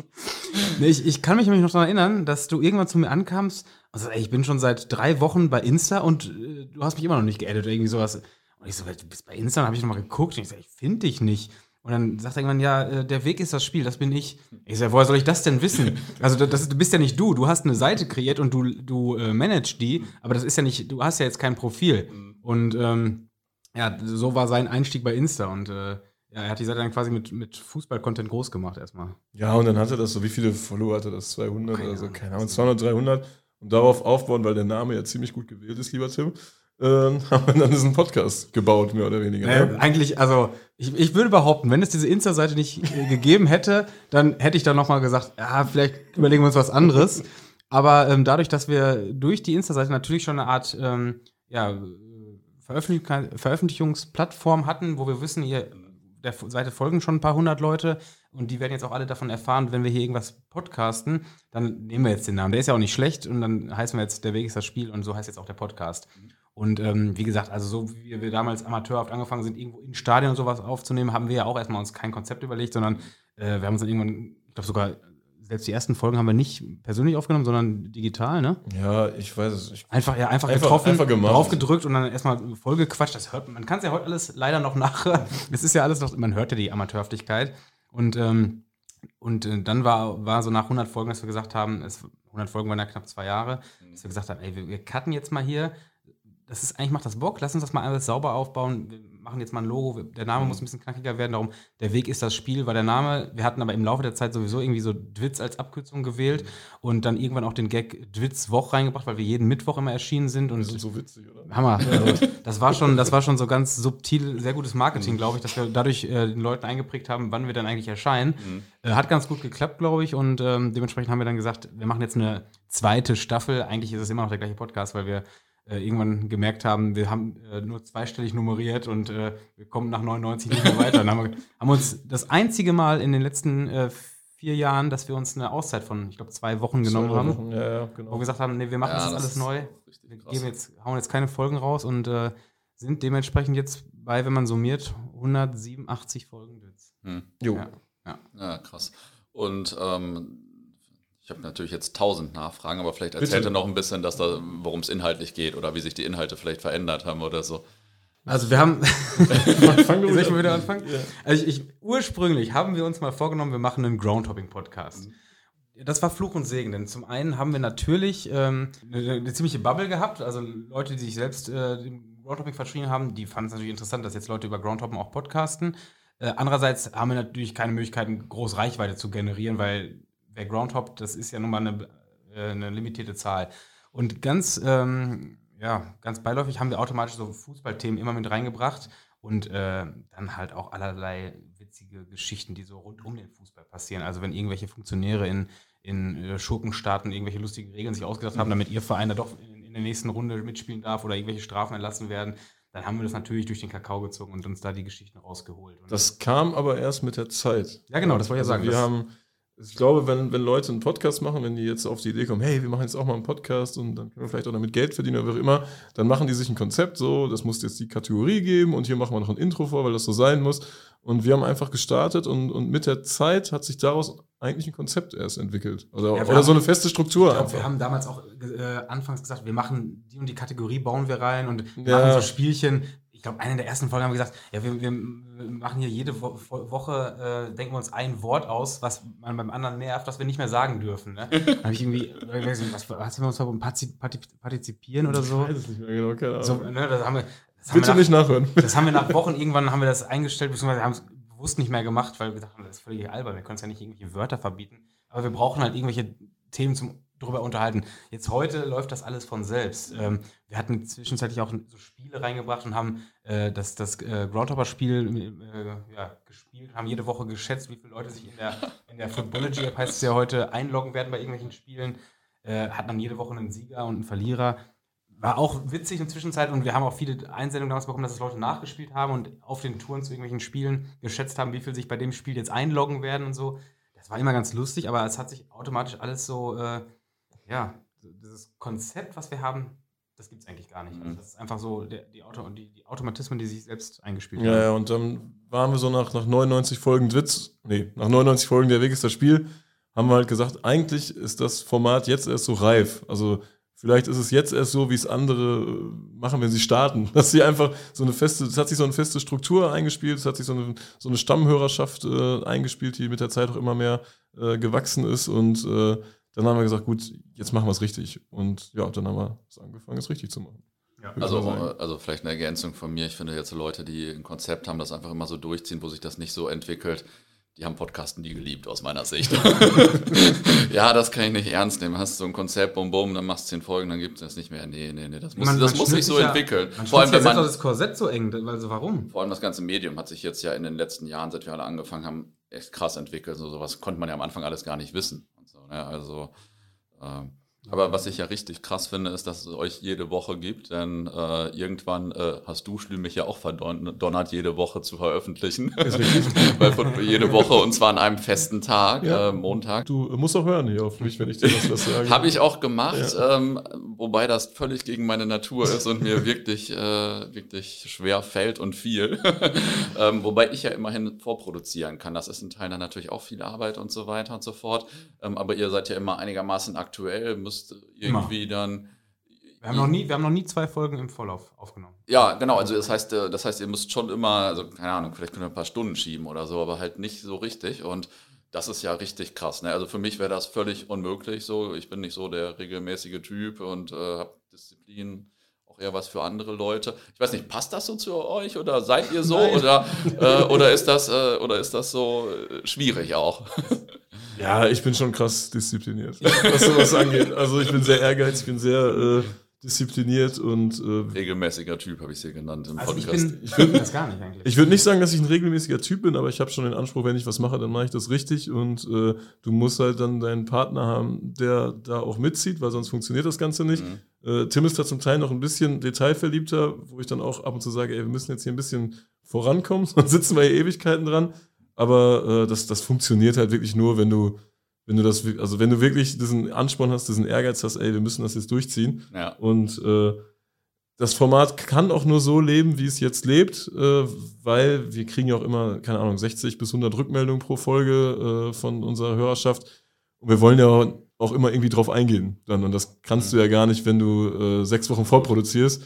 nee, ich, ich kann mich nämlich noch daran erinnern, dass du irgendwann zu mir ankamst und sagst, ey, ich bin schon seit drei Wochen bei Insta und äh, du hast mich immer noch nicht geaddet oder irgendwie sowas. Und ich so, du bist bei Insta, habe ich nochmal geguckt und ich so, ich finde dich nicht. Und dann sagt er irgendwann, ja, äh, der Weg ist das Spiel, das bin ich. Ich sage, woher soll ich das denn wissen? Also das, das, du bist ja nicht du, du hast eine Seite kreiert und du, du äh, managst die, aber das ist ja nicht, du hast ja jetzt kein Profil. Und ähm, ja, so war sein Einstieg bei Insta und äh, ja, er hat die Seite dann quasi mit, mit Fußball-Content groß gemacht erstmal. Ja, und dann hatte das so, wie viele Follower hatte das? 200 keine oder so? Keine Ahnung, 200, 300. Und darauf aufbauen, weil der Name ja ziemlich gut gewählt ist, lieber Tim, äh, haben wir dann diesen Podcast gebaut, mehr oder weniger. Naja, ne? Eigentlich, also ich, ich würde behaupten, wenn es diese Insta-Seite nicht äh, gegeben hätte, dann hätte ich dann nochmal gesagt, ja, vielleicht überlegen wir uns was anderes. Aber ähm, dadurch, dass wir durch die Insta-Seite natürlich schon eine Art ähm, ja, Veröffentlich Veröffentlichungsplattform hatten, wo wir wissen, ihr der Seite folgen schon ein paar hundert Leute und die werden jetzt auch alle davon erfahren, wenn wir hier irgendwas podcasten, dann nehmen wir jetzt den Namen. Der ist ja auch nicht schlecht und dann heißen wir jetzt, der Weg ist das Spiel und so heißt jetzt auch der Podcast. Und ähm, wie gesagt, also so wie wir damals amateurhaft angefangen sind, irgendwo in Stadien und sowas aufzunehmen, haben wir ja auch erstmal uns kein Konzept überlegt, sondern äh, wir haben uns dann irgendwann, ich glaube sogar selbst die ersten Folgen haben wir nicht persönlich aufgenommen, sondern digital, ne? Ja, ich weiß es. Ich einfach, ja, einfach, einfach getroffen, einfach draufgedrückt und dann erstmal voll gequatscht. Das hört man. Man kann es ja heute alles leider noch nach. es ist ja alles noch, man hört ja die Amateurhaftigkeit. Und, ähm, und äh, dann war, war so nach 100 Folgen, dass wir gesagt haben, es, 100 Folgen waren ja knapp zwei Jahre, dass wir gesagt haben, ey, wir, wir cutten jetzt mal hier. Das ist eigentlich macht das Bock. Lass uns das mal alles sauber aufbauen. Machen jetzt mal ein Logo, der Name mhm. muss ein bisschen knackiger werden, darum, der Weg ist das Spiel, war der Name. Wir hatten aber im Laufe der Zeit sowieso irgendwie so Dwitz als Abkürzung gewählt und dann irgendwann auch den Gag Dwitz Woch reingebracht, weil wir jeden Mittwoch immer erschienen sind. Und das ist so witzig, oder? Hammer. Also, das, war schon, das war schon so ganz subtil, sehr gutes Marketing, glaube ich, dass wir dadurch äh, den Leuten eingeprägt haben, wann wir dann eigentlich erscheinen. Mhm. Äh, hat ganz gut geklappt, glaube ich, und ähm, dementsprechend haben wir dann gesagt, wir machen jetzt eine zweite Staffel. Eigentlich ist es immer noch der gleiche Podcast, weil wir irgendwann gemerkt haben, wir haben äh, nur zweistellig nummeriert und äh, wir kommen nach 99 nicht mehr weiter. Dann haben wir haben uns das einzige Mal in den letzten äh, vier Jahren, dass wir uns eine Auszeit von, ich glaube, zwei Wochen genommen Zwei haben. Wochen, Ja, ja, Wo genau. wir gesagt haben, nee, wir machen Ja, das, das alles neu. Wir geben jetzt, hauen jetzt keine Folgen raus und äh, sind dementsprechend jetzt bei, wenn man summiert, 187 Folgen. Hm. Jo. Ja. Ja, krass. Und ähm, ich habe natürlich jetzt tausend Nachfragen, aber vielleicht erzählt er noch ein bisschen, dass da, worum es inhaltlich geht oder wie sich die Inhalte vielleicht verändert haben oder so. Also wir haben, soll ich mal wieder anfangen? Ja. Also ich, ich, ursprünglich haben wir uns mal vorgenommen, wir machen einen Groundhopping-Podcast. Das war Fluch und Segen, denn zum einen haben wir natürlich ähm, eine, eine ziemliche Bubble gehabt, also Leute, die sich selbst äh, dem Groundhopping verschrien haben, die fanden es natürlich interessant, dass jetzt Leute über Groundhoppen auch podcasten. Äh, andererseits haben wir natürlich keine Möglichkeiten, groß Reichweite zu generieren, weil wer Groundhoppt, das ist ja nun mal eine, äh, eine limitierte Zahl. Und ganz, ähm, ja, ganz beiläufig haben wir automatisch so Fußballthemen immer mit reingebracht und äh, dann halt auch allerlei witzige Geschichten, die so rund um den Fußball passieren. Also wenn irgendwelche Funktionäre in, in äh, Schurkenstaaten irgendwelche lustigen Regeln sich ausgedacht haben, damit ihr Verein da doch in, in der nächsten Runde mitspielen darf oder irgendwelche Strafen erlassen werden, dann haben wir das natürlich durch den Kakao gezogen und uns da die Geschichten rausgeholt. Und Das kam aber erst mit der Zeit. Ja, genau, das wollte ich ja Also sagen. Wir haben, ich glaube, wenn, wenn Leute einen Podcast machen, wenn die jetzt auf die Idee kommen, hey, wir machen jetzt auch mal einen Podcast und dann können wir vielleicht auch damit Geld verdienen oder wie auch immer, dann machen die sich ein Konzept so, das muss jetzt die Kategorie geben und hier machen wir noch ein Intro vor, weil das so sein muss. Und wir haben einfach gestartet und, und mit der Zeit hat sich daraus eigentlich ein Konzept erst entwickelt. Oder, Ja, oder haben- so eine feste Struktur Ich einfach. wir haben damals auch äh, anfangs gesagt, wir machen die und die Kategorie, bauen wir rein und Ja. machen so Spielchen. Ich glaube, eine der ersten Folgen haben wir gesagt, ja, wir, wir machen hier jede Wo Wo- Woche, äh, denken wir uns ein Wort aus, was man beim anderen nervt, was wir nicht mehr sagen dürfen. Ne? Dann habe ich irgendwie, ich weiß nicht, was, was haben wir uns mal Partizip partizipieren oder so? Ich weiß es nicht mehr genau, keine Ahnung. so ne, das haben wir, das haben Bitte wir nach, nicht nachhören. das haben wir nach Wochen irgendwann haben wir das eingestellt, beziehungsweise haben es bewusst nicht mehr gemacht, weil wir dachten, das ist völlig albern, wir können es ja nicht irgendwelche Wörter verbieten. Aber wir brauchen halt irgendwelche Themen zum drüber unterhalten. Jetzt heute läuft das alles von selbst. Ähm, wir hatten zwischenzeitlich auch so Spiele reingebracht und haben äh, das, das äh, Groundhopper-Spiel äh, ja, gespielt, haben jede Woche geschätzt, wie viele Leute sich in der, in der Footballogy-App heißt es ja heute, einloggen werden bei irgendwelchen Spielen. Äh, hatten dann jede Woche einen Sieger und einen Verlierer. War auch witzig in der Zwischenzeit und wir haben auch viele Einsendungen damals bekommen, dass es Leute nachgespielt haben und auf den Touren zu irgendwelchen Spielen geschätzt haben, wie viel sich bei dem Spiel jetzt einloggen werden und so. Das war immer ganz lustig, aber es hat sich automatisch alles so, äh, ja, dieses Konzept, was wir haben, das gibt es eigentlich gar nicht. Also das ist einfach so der, die, Auto, die, die Automatismen, die sich selbst eingespielt Ja, ja, und dann waren wir so nach, nach 99 Folgen Witz, nee, nach 99 Folgen der Weg ist das Spiel, haben wir halt gesagt, eigentlich ist das Format jetzt erst so reif. Also vielleicht ist es jetzt erst so, wie es andere äh, machen, wenn sie starten. Dass sie einfach so eine feste, es hat sich so eine feste Struktur eingespielt, es hat sich so eine, so eine Stammhörerschaft äh, eingespielt, die mit der Zeit auch immer mehr äh, gewachsen ist und äh, dann haben wir gesagt, gut, jetzt machen wir es richtig. Und ja, dann haben wir es angefangen, es richtig zu machen. Ja. Also, also vielleicht eine Ergänzung von mir. Ich finde jetzt Leute, die ein Konzept haben, das einfach immer so durchziehen, wo sich das nicht so entwickelt, die haben Podcasten nie geliebt, aus meiner Sicht. ja, das kann ich nicht ernst nehmen. Hast du so ein Konzept, bum, bum, dann machst du zehn Folgen, dann gibt es das nicht mehr. Nee, nee, nee, das muss, Man- das man muss sich so ja- entwickeln. Man Vor allem, wenn man, das Korsett so eng, also warum? vor allem das ganze Medium hat sich jetzt ja in den letzten Jahren, seit wir alle angefangen haben, echt krass entwickelt. So sowas konnte man ja am Anfang alles gar nicht wissen. So, ne? Also, ähm, aber was ich ja richtig krass finde, ist, dass es euch jede Woche gibt, denn äh, irgendwann äh, hast du Schlü mich ja auch verdonnert, jede Woche zu veröffentlichen. Ist richtig. Weil von, jede Woche und zwar an einem festen Tag, Ja. äh, Montag. Du musst auch hören hier auf mich, wenn ich dir was sage. Habe ich auch gemacht, ähm, wobei das völlig gegen meine Natur ist und mir wirklich, äh, wirklich schwer fällt und viel. ähm, wobei ich ja immerhin vorproduzieren kann. Das ist ein Teil dann natürlich auch viel Arbeit und so weiter und so fort. Ähm, aber ihr seid ja immer einigermaßen aktuell, müsst irgendwie dann. Wir haben, noch nie, wir haben noch nie zwei Folgen im Vorlauf aufgenommen. Ja, genau. Also das heißt, äh, das heißt, ihr müsst schon immer, also keine Ahnung, vielleicht könnt ihr ein paar Stunden schieben oder so, aber halt nicht so richtig. Und das ist ja richtig krass. Ne? Also für mich wäre das völlig unmöglich. So, ich bin nicht so der regelmäßige Typ und äh, habe Disziplin auch eher was für andere Leute. Ich weiß nicht, passt das so zu euch oder seid ihr so oder äh, oder ist das äh, oder ist das so äh, schwierig auch? Ja, ich bin schon krass diszipliniert, was sowas angeht. Also ich bin sehr ehrgeizig, ich bin sehr äh, diszipliniert und äh, Regelmäßiger Typ habe ich sie genannt im Also ich Podcast. bin, ich bin das gar nicht eigentlich. ich würde nicht sagen, dass ich ein regelmäßiger Typ bin, aber ich habe schon den Anspruch, wenn ich was mache, dann mache ich das richtig und äh, du musst halt dann deinen Partner haben, der da auch mitzieht, weil sonst funktioniert das Ganze nicht. Äh, Tim ist da zum Teil noch ein bisschen detailverliebter, wo ich dann auch ab und zu sage, ey, wir müssen jetzt hier ein bisschen vorankommen, sonst sitzen wir hier Ewigkeiten dran. Aber äh, das, das funktioniert halt wirklich nur, wenn du, wenn du das, also wenn du wirklich diesen Ansporn hast, diesen Ehrgeiz hast, ey, wir müssen das jetzt durchziehen. Ja. Und äh, das Format kann auch nur so leben, wie es jetzt lebt, äh, weil wir kriegen ja auch immer, keine Ahnung, 60 bis 100 Rückmeldungen pro Folge äh, von unserer Hörerschaft. Und wir wollen ja auch immer irgendwie drauf eingehen. Dann. Und das kannst du ja gar nicht, wenn du äh, sechs Wochen vorproduzierst.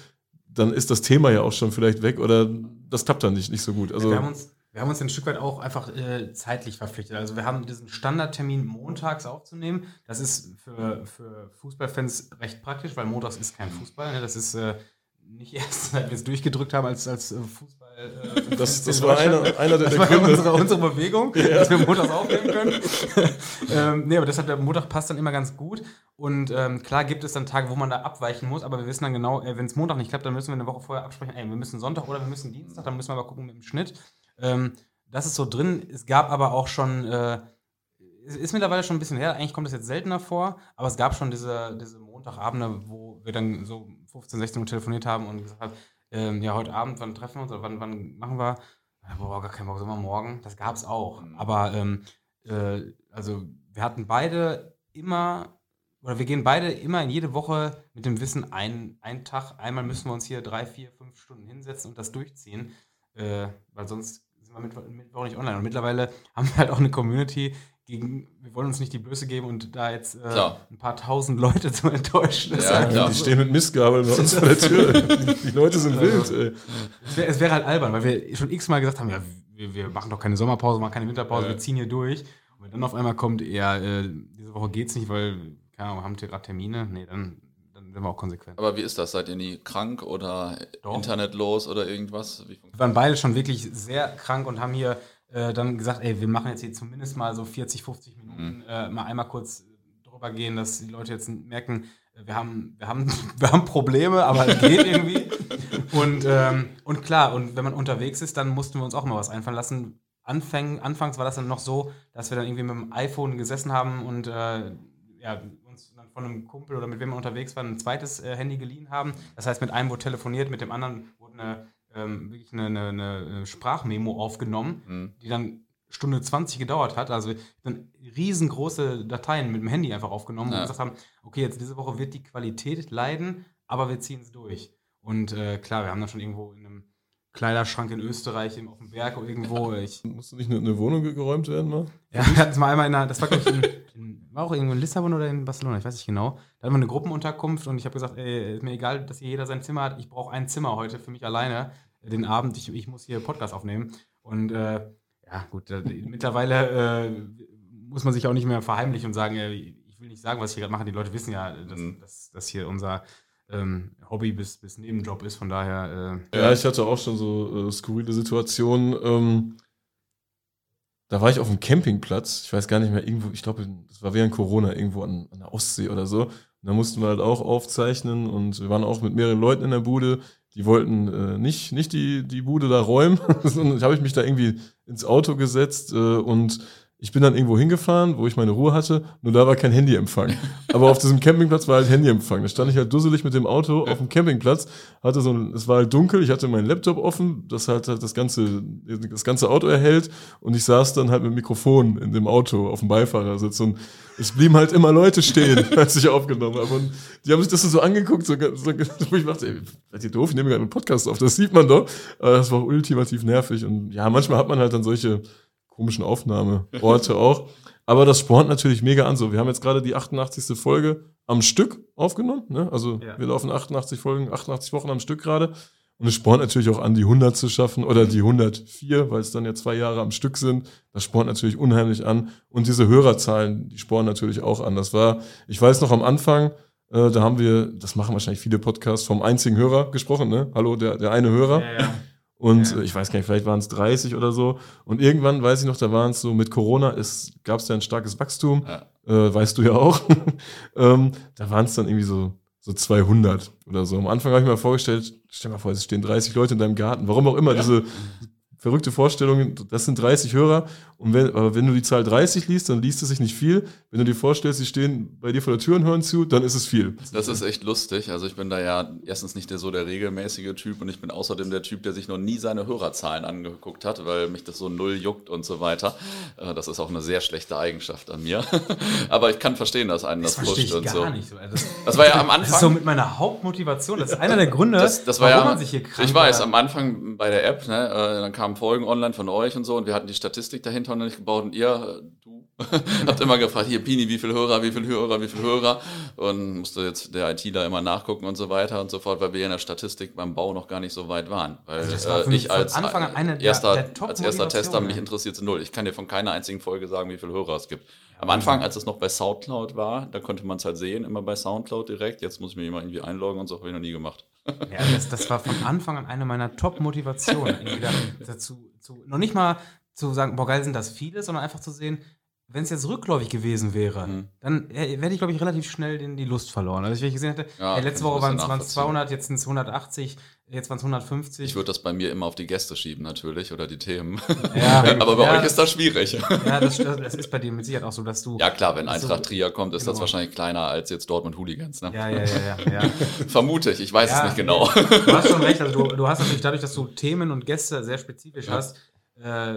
Dann ist das Thema ja auch schon vielleicht weg oder das klappt dann nicht, nicht so gut. Also, wir, haben uns, wir haben uns ein Stück weit auch einfach äh, zeitlich verpflichtet. Also wir haben diesen Standardtermin montags aufzunehmen. Das ist für, für Fußballfans recht praktisch, weil montags ist kein Fußball. Ne? Das ist äh, nicht erst, seit wir es durchgedrückt haben als, als äh, Fußball. Äh, das, das war einer, einer der, das war unsere, unsere Bewegung, ja. dass wir montags aufnehmen können. ähm, nee, aber deshalb der Montag passt dann immer ganz gut. Und ähm, klar gibt es dann Tage, wo man da abweichen muss, aber wir wissen dann genau, äh, wenn es Montag nicht klappt, dann müssen wir eine Woche vorher absprechen, ey, wir müssen Sonntag oder wir müssen Dienstag, dann müssen wir aber gucken mit dem Schnitt. Ähm, das ist so drin. Es gab aber auch schon, äh, ist mittlerweile schon ein bisschen her, eigentlich kommt das jetzt seltener vor, aber es gab schon diese, diese Montagabende, wo wir dann so 15, 16 Uhr telefoniert haben und gesagt haben, ähm, ja, heute Abend, wann treffen wir uns oder wann, wann machen wir? Boah, gar keinen Bock, sind wir morgen. Das gab es auch. Mhm. Aber ähm, äh, also wir hatten beide immer, oder wir gehen beide immer in jede Woche mit dem Wissen, ein, einen Tag, einmal müssen wir uns hier drei, vier, fünf Stunden hinsetzen und das durchziehen, äh, weil sonst wir Mittwoch, Mittwoch nicht online. Und mittlerweile haben wir halt auch eine Community, gegen, wir wollen uns nicht die Blöße geben und da jetzt äh, ein paar tausend Leute zu enttäuschen. Ja, ja, die stehen mit Mistgabeln bei uns vor der Tür. die, Leute sind wild. Ey. Es wäre wär halt albern, weil wir schon x-mal gesagt haben, ja, wir, wir, machen doch keine Sommerpause, machen keine Winterpause, ja. wir ziehen hier durch. Und wenn dann auf einmal kommt, ja, äh, diese Woche geht's nicht, weil, keine Ahnung, haben wir gerade Termine, nee, dann sind wir auch konsequent. Aber wie ist das? Seid ihr nie krank oder doch. internetlos oder irgendwas? wir waren beide schon wirklich sehr krank und haben hier äh, dann gesagt, ey, wir machen jetzt hier zumindest mal so 40, 50 Minuten, mhm. äh, mal einmal kurz drüber gehen, dass die Leute jetzt merken, äh, wir haben, wir haben, wir haben Probleme, aber es geht irgendwie. Und, ähm, und klar, und wenn man unterwegs ist, dann mussten wir uns auch mal was einfallen lassen. Anfang, anfangs war das dann noch so, dass wir dann irgendwie mit dem iPhone gesessen haben und äh, ja, von einem Kumpel oder mit wem wir unterwegs waren, ein zweites äh, Handy geliehen haben. Das heißt, mit einem wurde telefoniert, mit dem anderen wurde eine ähm, wirklich eine, eine, eine, Sprachmemo aufgenommen, mhm. die dann Stunde 20 gedauert hat. Also dann riesengroße Dateien mit dem Handy einfach aufgenommen ja. und gesagt haben, okay, jetzt diese Woche wird die Qualität leiden, aber wir ziehen es durch. Und äh, klar, wir haben dann schon irgendwo in einem Kleiderschrank in Österreich, auf dem Berg oder irgendwo. Ich, Musste nicht eine, eine Wohnung geräumt werden, mal? Ja, wir hatten es mal einmal in einer, das war glaube ich in, in, war auch irgendwo in Lissabon oder in Barcelona, ich weiß nicht genau. Da hatten wir eine Gruppenunterkunft und ich habe gesagt, ey, ist mir egal, dass hier jeder sein Zimmer hat, ich brauche ein Zimmer heute für mich alleine den Abend, ich, ich muss hier Podcast aufnehmen. Und äh, ja, gut, äh, mittlerweile äh, muss man sich auch nicht mehr verheimlichen und sagen, äh, ich will nicht sagen, was ich hier gerade mache. Die Leute wissen ja, dass, mhm. dass, dass hier unser ähm, Hobby bis, bis Nebenjob ist. Von daher. Äh, ja, ich hatte auch schon so äh, skurrile Situationen. Ähm, da war ich auf dem Campingplatz. Ich weiß gar nicht mehr, irgendwo, ich glaube, das war während Corona, irgendwo an, an der Ostsee oder so. Und da mussten wir halt auch aufzeichnen und wir waren auch mit mehreren Leuten in der Bude die wollten äh, nicht, nicht die, die Bude da räumen. und habe ich mich da irgendwie ins Auto gesetzt äh, und ich bin dann irgendwo hingefahren, wo ich meine Ruhe hatte, nur da war kein Handyempfang. Aber auf diesem Campingplatz war halt Handyempfang. Da stand ich halt dusselig mit dem Auto auf dem Campingplatz, hatte so ein, es war halt dunkel, ich hatte meinen Laptop offen, das halt, halt das ganze, das ganze Auto erhält und ich saß dann halt mit Mikrofon in dem Auto auf dem Beifahrersitz und es blieben halt immer Leute stehen, als ich aufgenommen habe. Und die haben sich das so angeguckt, so, so wo ich dachte, ey, seid ihr doof, ich nehme gerade einen Podcast auf, das sieht man doch. Aber das war ultimativ nervig und ja, manchmal hat man halt dann solche, komischen Aufnahmeorte auch. Aber das spornt natürlich mega an. So, wir haben jetzt gerade die 88. Folge am Stück aufgenommen. Ne? Also ja. wir laufen 88 Folgen, 88 Wochen am Stück gerade. Und es spornt natürlich auch an, die 100 zu schaffen oder die 104, weil es dann ja zwei Jahre am Stück sind. Das spornt natürlich unheimlich an. Und diese Hörerzahlen, die spornen natürlich auch an. Das war, ich weiß noch am Anfang, äh, da haben wir, das machen wahrscheinlich viele Podcasts, vom einzigen Hörer gesprochen. Ne? Hallo, der, der eine Hörer. Ja, ja. Und ja. ich weiß gar nicht, vielleicht waren es 30 oder so. Und irgendwann, weiß ich noch, da waren es so, mit Corona gab es ja ein starkes Wachstum. Ja. Äh, weißt du ja auch. ähm, da waren es dann irgendwie so, so 200 oder so. Am Anfang habe ich mir vorgestellt, stell dir mal vor, es stehen 30 Leute in deinem Garten. Warum auch immer, ja. diese verrückte Vorstellung, das sind 30 Hörer und wenn, aber wenn du die Zahl 30 liest, dann liest es sich nicht viel. Wenn du dir vorstellst, sie stehen bei dir vor der Tür und hören zu, dann ist es viel. Das ist echt lustig. Also ich bin da ja erstens nicht der, so der regelmäßige Typ und ich bin außerdem der Typ, der sich noch nie seine Hörerzahlen angeguckt hat, weil mich das so null juckt und so weiter. Äh, das ist auch eine sehr schlechte Eigenschaft an mir. Aber ich kann verstehen, dass einen das, das pusht und so. Nicht so. Das, das war ja am Anfang. Das ist so mit meiner Hauptmotivation. Das ist einer der Gründe, das, das war warum ja, man sich hier krank Ich weiß, am Anfang bei der App, ne, äh, dann kamen Folgen online von euch und so und wir hatten die Statistik dahinter noch nicht gebaut und ihr, du, habt immer gefragt, hier Pini, wie viel Hörer, wie viel Hörer, wie viel Hörer und musste jetzt der ITler immer nachgucken und so weiter und so fort, weil wir in der Statistik beim Bau noch gar nicht so weit waren. Weil also war äh, ich als, erster, der, der als erster Tester mich interessiert null. Ich kann dir von keiner einzigen Folge sagen, wie viel Hörer es gibt. Am Anfang, als es noch bei Soundcloud war, da konnte man es halt sehen, immer bei Soundcloud direkt. Jetzt muss ich mich immer irgendwie einloggen und so habe ich noch nie gemacht. Ja, das, das war von Anfang an eine meiner Top-Motivationen. dazu, zu, noch nicht mal zu sagen, boah, geil sind das viele, sondern einfach zu sehen, wenn es jetzt rückläufig gewesen wäre, mhm. dann hätte ich, glaube ich, relativ schnell den, die Lust verloren. Also, wenn ich gesehen hätte, ja, ey, letzte Woche waren es 200, jetzt sind es 180, jetzt waren es 150. Ich würde das bei mir immer auf die Gäste schieben, natürlich, oder die Themen. Ja, Aber bei ja, euch ist das schwierig. Ja, das, das, ist bei dir mit Sicherheit auch so, dass du. Ja, klar, wenn Eintracht so, Trier kommt, ist genau. das wahrscheinlich kleiner als jetzt Dortmund Hooligans. Ne? Ja, ja, ja. ja, ja. Vermute ich, ich weiß es nicht genau. Du hast schon recht, also du, du hast natürlich dadurch, dass du Themen und Gäste sehr spezifisch hast, äh,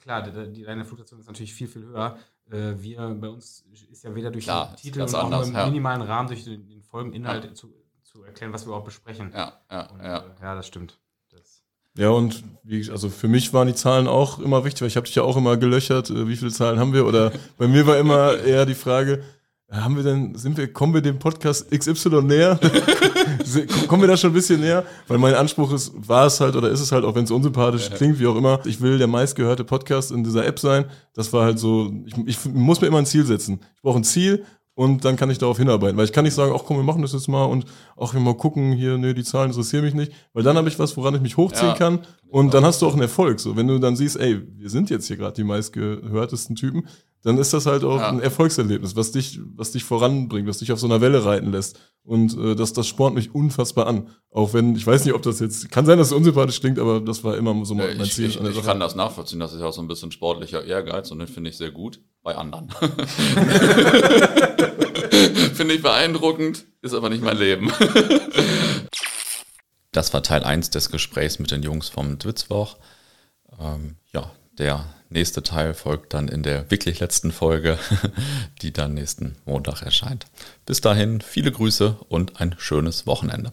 klar, die, die, deine Fluktuation ist natürlich viel, viel höher. Äh, wir, bei uns ist ja weder durch Klar, den Titel auch anders, im ja. minimalen Rahmen durch den, den Folgeninhalt ja. zu, zu, erklären, was wir überhaupt besprechen. Ja, ja, und, ja. Äh, ja, das stimmt. Das ja, und wie, also für mich waren die Zahlen auch immer wichtig, weil ich habe dich ja auch immer gelöchert, äh, wie viele Zahlen haben wir? Oder bei mir war immer eher die Frage, haben wir denn, sind wir, kommen wir dem Podcast XY näher? kommen wir da schon ein bisschen näher? Weil mein Anspruch ist, war es halt oder ist es halt, auch wenn es unsympathisch ja. klingt, wie auch immer, ich will der meistgehörte Podcast in dieser App sein. Das war halt so, ich, ich muss mir immer ein Ziel setzen. Ich brauche ein Ziel und dann kann ich darauf hinarbeiten. Weil ich kann nicht sagen, ach komm, wir machen das jetzt mal und ach, wir mal gucken, hier, nee, die Zahlen interessieren mich nicht. Weil dann habe ich was, woran ich mich hochziehen ja, kann und dann hast du auch einen Erfolg. So, wenn du dann siehst, ey, wir sind jetzt hier gerade die meistgehörtesten Typen, dann ist das halt auch ja. ein Erfolgserlebnis, was dich, was dich voranbringt, was dich auf so einer Welle reiten lässt. Und äh, das, das spornt mich unfassbar an. Auch wenn, ich weiß nicht, ob das jetzt, kann sein, dass es unsympathisch klingt, aber das war immer so mein ich, Ziel. Ich, ich kann das nachvollziehen, das ist ja auch so ein bisschen sportlicher Ehrgeiz und den finde ich sehr gut bei anderen. Finde ich beeindruckend, ist aber nicht mein Leben. das war Teil 1 des Gesprächs mit den Jungs vom Dwitzwoch. Ähm, ja, der nächste Teil folgt dann in der wirklich letzten Folge, die dann nächsten Montag erscheint. Bis dahin viele Grüße und ein schönes Wochenende.